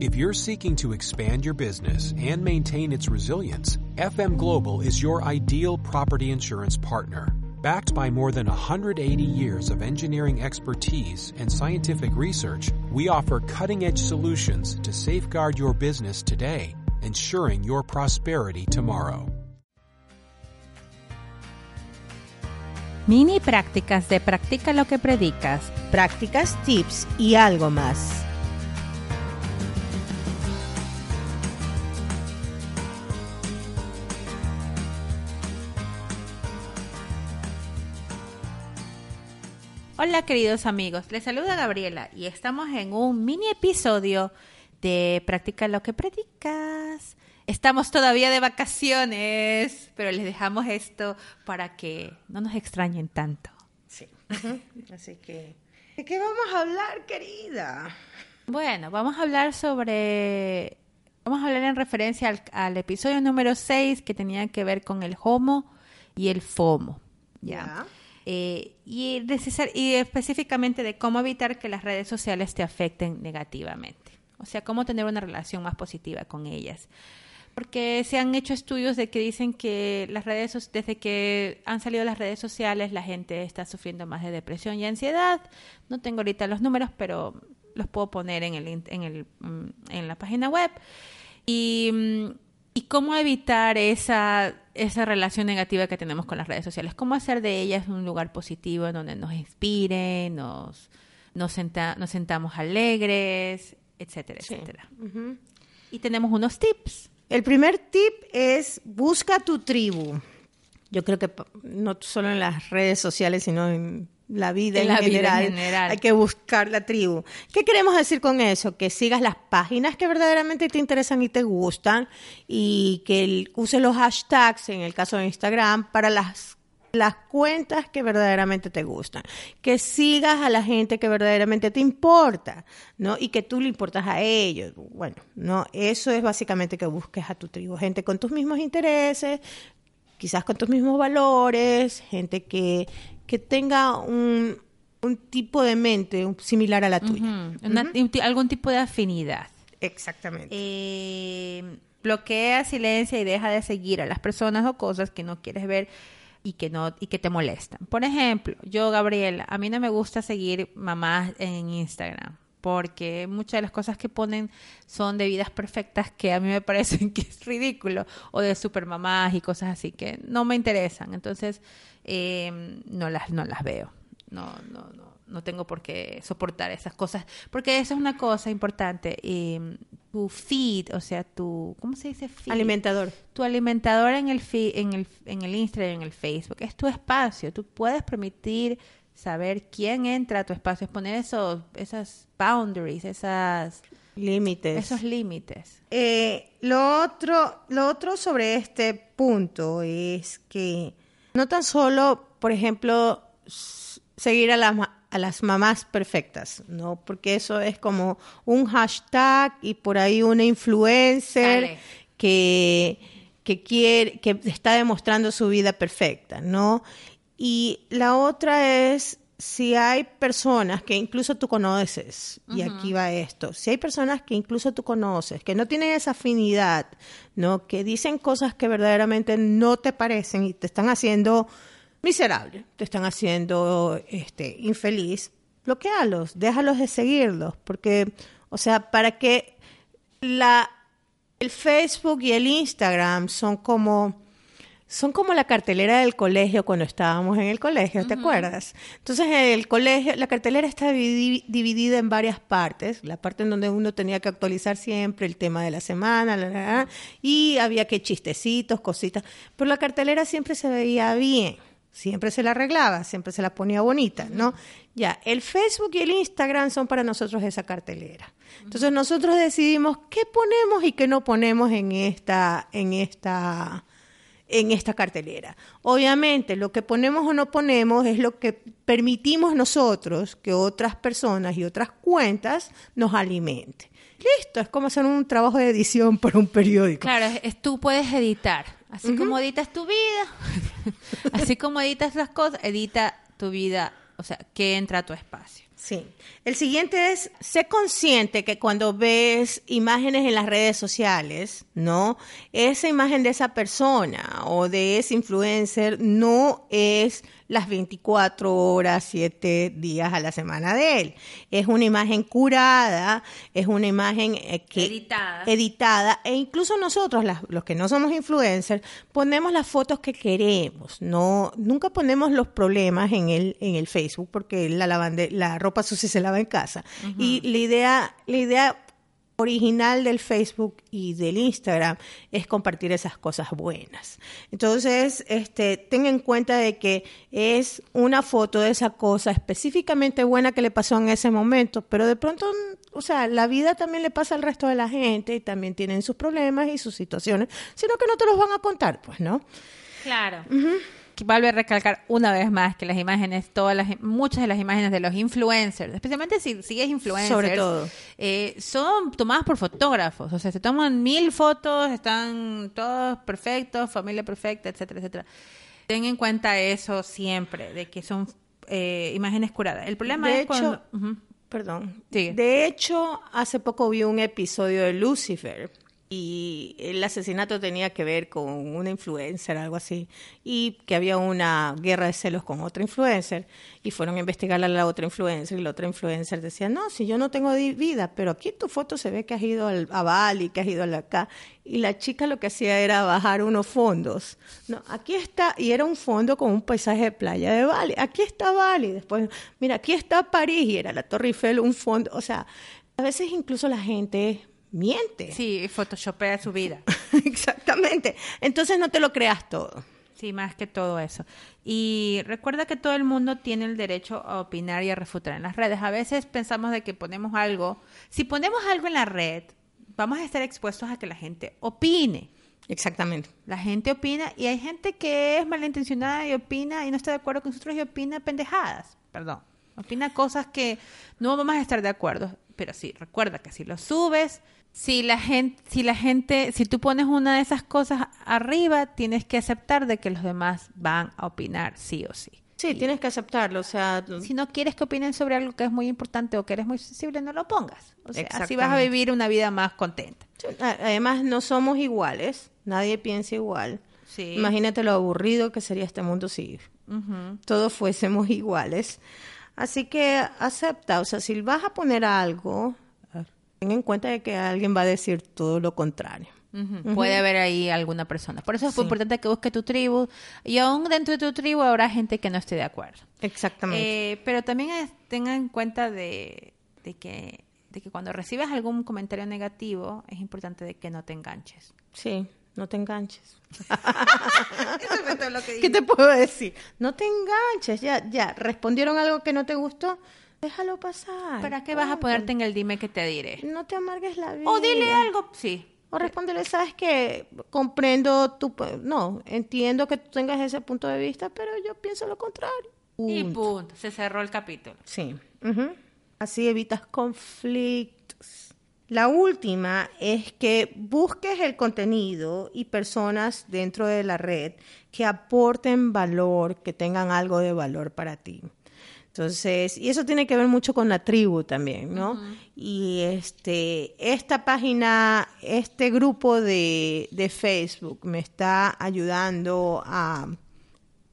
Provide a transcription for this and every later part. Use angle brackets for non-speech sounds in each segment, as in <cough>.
If you're seeking to expand your business and maintain its resilience, FM Global is your ideal property insurance partner. Backed by more than 180 years of engineering expertise and scientific research, we offer cutting edge solutions to safeguard your business today, ensuring your prosperity tomorrow. Mini prácticas de Practica lo que predicas. Prácticas, tips y algo más. Hola queridos amigos, les saluda Gabriela y estamos en un mini episodio de Practica lo que predicas. Estamos todavía de vacaciones, pero les dejamos esto para que no nos extrañen tanto. Sí. Así que, ¿de qué vamos a hablar, querida? Bueno, vamos a hablar sobre, vamos a hablar en referencia al, al episodio número 6 que tenía que ver con el homo y el FOMO. ¿ya? Ya. Eh, y, y específicamente de cómo evitar que las redes sociales te afecten negativamente. O sea, cómo tener una relación más positiva con ellas. Porque se han hecho estudios de que dicen que las redes, desde que han salido las redes sociales, la gente está sufriendo más de depresión y ansiedad. No tengo ahorita los números, pero los puedo poner en, el, en, el, mm, en la página web. Y, mm, y cómo evitar esa, esa relación negativa que tenemos con las redes sociales. Cómo hacer de ellas un lugar positivo en donde nos inspire, nos, nos, senta- nos sentamos alegres, etcétera, Sí. etcétera. Y tenemos unos tips. El primer tip es busca tu tribu. Yo creo que no solo en las redes sociales, sino en la vida En en, la vida en general, general. Hay que buscar la tribu. ¿Qué queremos decir con eso? Que sigas las páginas que verdaderamente te interesan y te gustan y que el- uses los hashtags, en el caso de Instagram, para las las cuentas que verdaderamente te gustan, que sigas a la gente que verdaderamente te importa, ¿no? Y que tú le importas a ellos. Bueno, no, eso es básicamente que busques a tu tribu, gente con tus mismos intereses, quizás con tus mismos valores, gente que, que tenga un, un tipo de mente similar a la tuya. Una- algún tipo de afinidad. Exactamente. Eh, bloquea, silencia y deja de seguir a las personas o cosas que no quieres ver y que no y que te molestan. Por ejemplo, yo Gabriela, a mí no me gusta seguir mamás en Instagram porque muchas de las cosas que ponen son de vidas perfectas que a mí me <laughs> parecen que es ridículo o de supermamás y cosas así que no me interesan. Entonces eh, no las no las veo. No no no no tengo por qué soportar esas cosas, porque eso es una cosa importante. eh, tu feed, o sea, tu, ¿cómo se dice feed? Alimentador. Tu alimentador en el, feed, en el en el Instagram, en el Facebook, es tu espacio. Tú puedes permitir saber quién entra a tu espacio, es poner esos, esas boundaries, esas, Límites. esos límites. Eh, lo otro, lo otro sobre este punto es que no tan solo, por ejemplo, seguir a las, a las mamás perfectas, ¿no? Porque eso es como un hashtag y por ahí una influencer Dale. que, que quiere, que está demostrando su vida perfecta, ¿no? Y la otra es si hay personas que incluso tú conoces, y aquí va esto, si hay personas que incluso tú conoces, que no tienen esa afinidad, ¿no? Que dicen cosas que verdaderamente no te parecen y te están haciendo miserable, te están haciendo este infeliz, bloquealos, déjalos de seguirlos, porque, o sea, para que la el Facebook y el Instagram son como son como la cartelera del colegio cuando estábamos en el colegio, ¿te acuerdas? Entonces, en el colegio, la cartelera está dividi- dividida en varias partes. La parte en donde uno tenía que actualizar siempre el tema de la semana, la, la, la, y había que chistecitos, cositas. Pero la cartelera siempre se veía bien, siempre se la arreglaba, siempre se la ponía bonita, ¿no? Ya, el Facebook y el Instagram son para nosotros esa cartelera. Entonces, nosotros decidimos qué ponemos y qué no ponemos en esta, en esta en esta cartelera. Obviamente, lo que ponemos o no ponemos es lo que permitimos nosotros que otras personas y otras cuentas nos alimenten. Listo, es como hacer un trabajo de edición para un periódico. Claro, es, es- tú puedes editar. Así como editas tu vida, <laughs> así como editas las cosas, edita tu vida, o sea, que entra a tu espacio. Sí. El siguiente es, sé consciente que cuando ves imágenes en las redes sociales, ¿no? Esa imagen de esa persona o de ese influencer no es las 24 horas, 7 días a la semana de él. Es una imagen curada, es una imagen eh, que, Editada. editada e incluso nosotros, las- los que no somos influencers, ponemos las fotos que queremos. No, nunca ponemos los problemas en el, en el Facebook porque la, lavande- la ropa sucia se lava en casa. Y la idea, la idea original del Facebook y del Instagram es compartir esas cosas buenas. Entonces, este, ten en cuenta de que es una foto de esa cosa específicamente buena que le pasó en ese momento, pero de pronto, o sea, la vida también le pasa al resto de la gente y también tienen sus problemas y sus situaciones, sino que no te los van a contar, pues, ¿no? Claro. Vuelve a recalcar una vez más que las imágenes, todas las, muchas de las imágenes de los influencers, especialmente si sigues influencers, Sobre todo. eh, son tomadas por fotógrafos. O sea, se toman mil fotos, están todos perfectos, familia perfecta, etcétera, etcétera. Ten en cuenta eso siempre, de que son eh, imágenes curadas. El problema De es hecho, cuando... Perdón. Sigue. De hecho, hace poco vi un episodio de Lucifer y el asesinato tenía que ver con una influencer, algo así, y que había una guerra de celos con otra influencer y fueron a investigar a la otra influencer y la otra influencer decía, no, si yo no tengo vida, pero aquí tu foto se ve que has ido al, a Bali, que has ido al acá. Y la chica lo que hacía era bajar unos fondos. No, aquí está, y era un fondo con un paisaje de playa de Bali. Aquí está Bali. Después, mira, aquí está París y era la Torre Eiffel, un fondo. O sea, a veces incluso la gente miente. Sí, photoshopea su vida. <laughs> Exactamente. Entonces no te lo creas todo. Sí, más que todo eso. Y recuerda que todo el mundo tiene el derecho a opinar y a refutar en las redes. A veces pensamos de que ponemos algo, si ponemos algo en la red, vamos a estar expuestos a que la gente opine. Exactamente. La gente opina y hay gente que es malintencionada y opina y no está de acuerdo con nosotros y opina pendejadas. Perdón. Opina cosas que no vamos a estar de acuerdo. Pero sí, recuerda que si lo subes, si la gente, si la gente, si tú pones una de esas cosas arriba, tienes que aceptar de que los demás van a opinar sí o sí. Sí, tienes que aceptarlo. O sea, Si no quieres que opinen sobre algo que es muy importante o que eres muy sensible, no lo pongas. O sea, así vas a vivir una vida más contenta. además no somos iguales. Nadie piensa igual. Sí. Imagínate lo aburrido que sería este mundo si todos fuésemos iguales. Así que acepta, o sea, si vas a poner algo, ten en cuenta de que alguien va a decir todo lo contrario. Puede haber ahí alguna persona. Por eso es importante que busques tu tribu. Y aún dentro de tu tribu habrá gente que no esté de acuerdo. Exactamente. Eh, pero también es- tengan en cuenta de, de que, de que cuando recibes algún comentario negativo, es importante de que no te enganches. sí, no te enganches. <laughs> Eso fue todo lo que ¿Qué te puedo decir? No te enganches, ya, ya. ¿Respondieron algo que no te gustó? Déjalo pasar. ¿Para qué vas a ponerte en el dime que te diré? No te amargues la vida. O dile algo, sí. O respóndele, sabes que comprendo tu... No, entiendo que tú tengas ese punto de vista, pero yo pienso lo contrario. Y Punto. Se cerró el capítulo. Sí. ujú. Así evitas conflictos. La última es que busques el contenido y personas dentro de la red que aporten valor, que tengan algo de valor para ti. Entonces, y eso tiene que ver mucho con la tribu también, ¿no? Y este, esta página, este grupo de, de Facebook me está ayudando a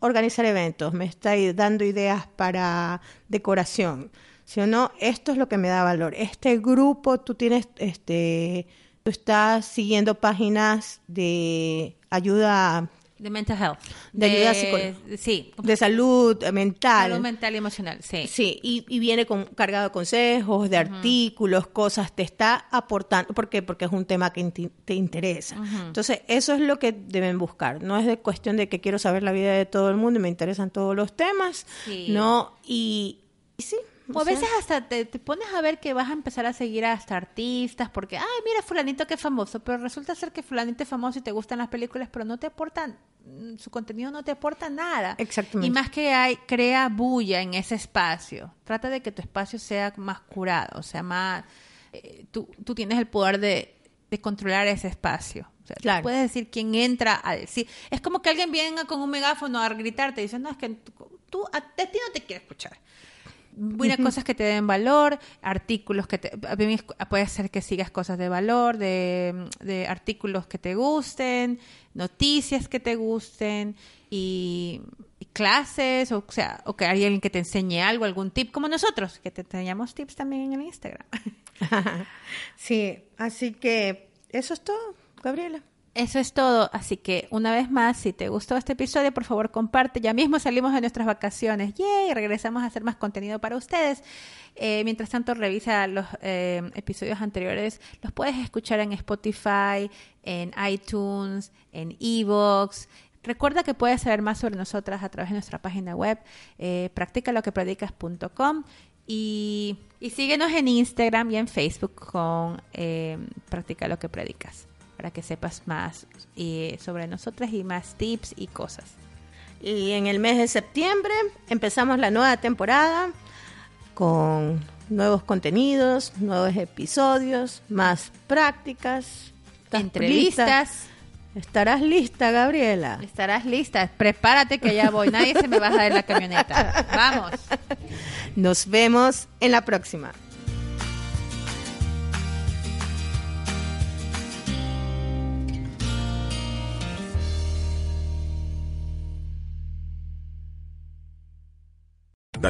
organizar eventos, me está dando ideas para decoración. Si o no, esto es lo que me da valor. Este grupo, tú tienes, este, tú estás siguiendo páginas de ayuda De mental health. De ayuda psicológica. Sí. de salud mental. Salud mental y emocional, sí. Sí, y, y viene con, cargado de consejos, de artículos, cosas, te está aportando. ¿Por qué? Porque es un tema que te interesa. Entonces, eso es lo que deben buscar. No es de cuestión de que quiero saber la vida de todo el mundo y me interesan todos los temas. Sí. No, y, y sí. O a sea, veces hasta te, te pones a ver que vas a empezar a seguir hasta artistas porque, ay, mira, fulanito que famoso, pero resulta ser que fulanito es famoso y te gustan las películas, pero no te aportan, mm, su contenido no te aporta nada. Exactamente. Y más que hay, crea bulla en ese espacio. Trata de que tu espacio sea más curado, o sea, más, eh, tú, tú tienes el poder de, de controlar ese espacio. O sea, Claro. puedes decir quién entra a decir. Es como que alguien venga con un megáfono a gritarte y dice, no, es que tú, a, ti no te quiero escuchar. Buenas cosas que te den valor, artículos que te... Puede ser que sigas cosas de valor, de, de artículos que te gusten, noticias que te gusten y, y clases, o, sea, o que hay alguien que te enseñe algo, algún tip, como nosotros, que te enseñamos tips también en el Instagram. <laughs> sí, así que eso es todo, Gabriela. Eso es todo, así que una vez más, si te gustó este episodio, por favor comparte. Ya mismo salimos de nuestras vacaciones, ¡yay! Regresamos a hacer más contenido para ustedes. Eh, mientras tanto, revisa los eh, episodios anteriores. Los puedes escuchar en Spotify, en iTunes, en Evox. Recuerda que puedes saber más sobre nosotras a través de nuestra página web, eh, practicaloquepredicas.com y, y síguenos en Instagram y en Facebook con Practica lo que predicas para que sepas más eh, sobre nosotras y más tips y cosas. Y en el mes de septiembre empezamos la nueva temporada con nuevos contenidos, nuevos episodios, más prácticas, entrevistas. ¿Estarás lista, Gabriela? Estarás lista. Prepárate que ya voy. Nadie se me baja de la camioneta. <laughs> Vamos. Nos vemos en la próxima.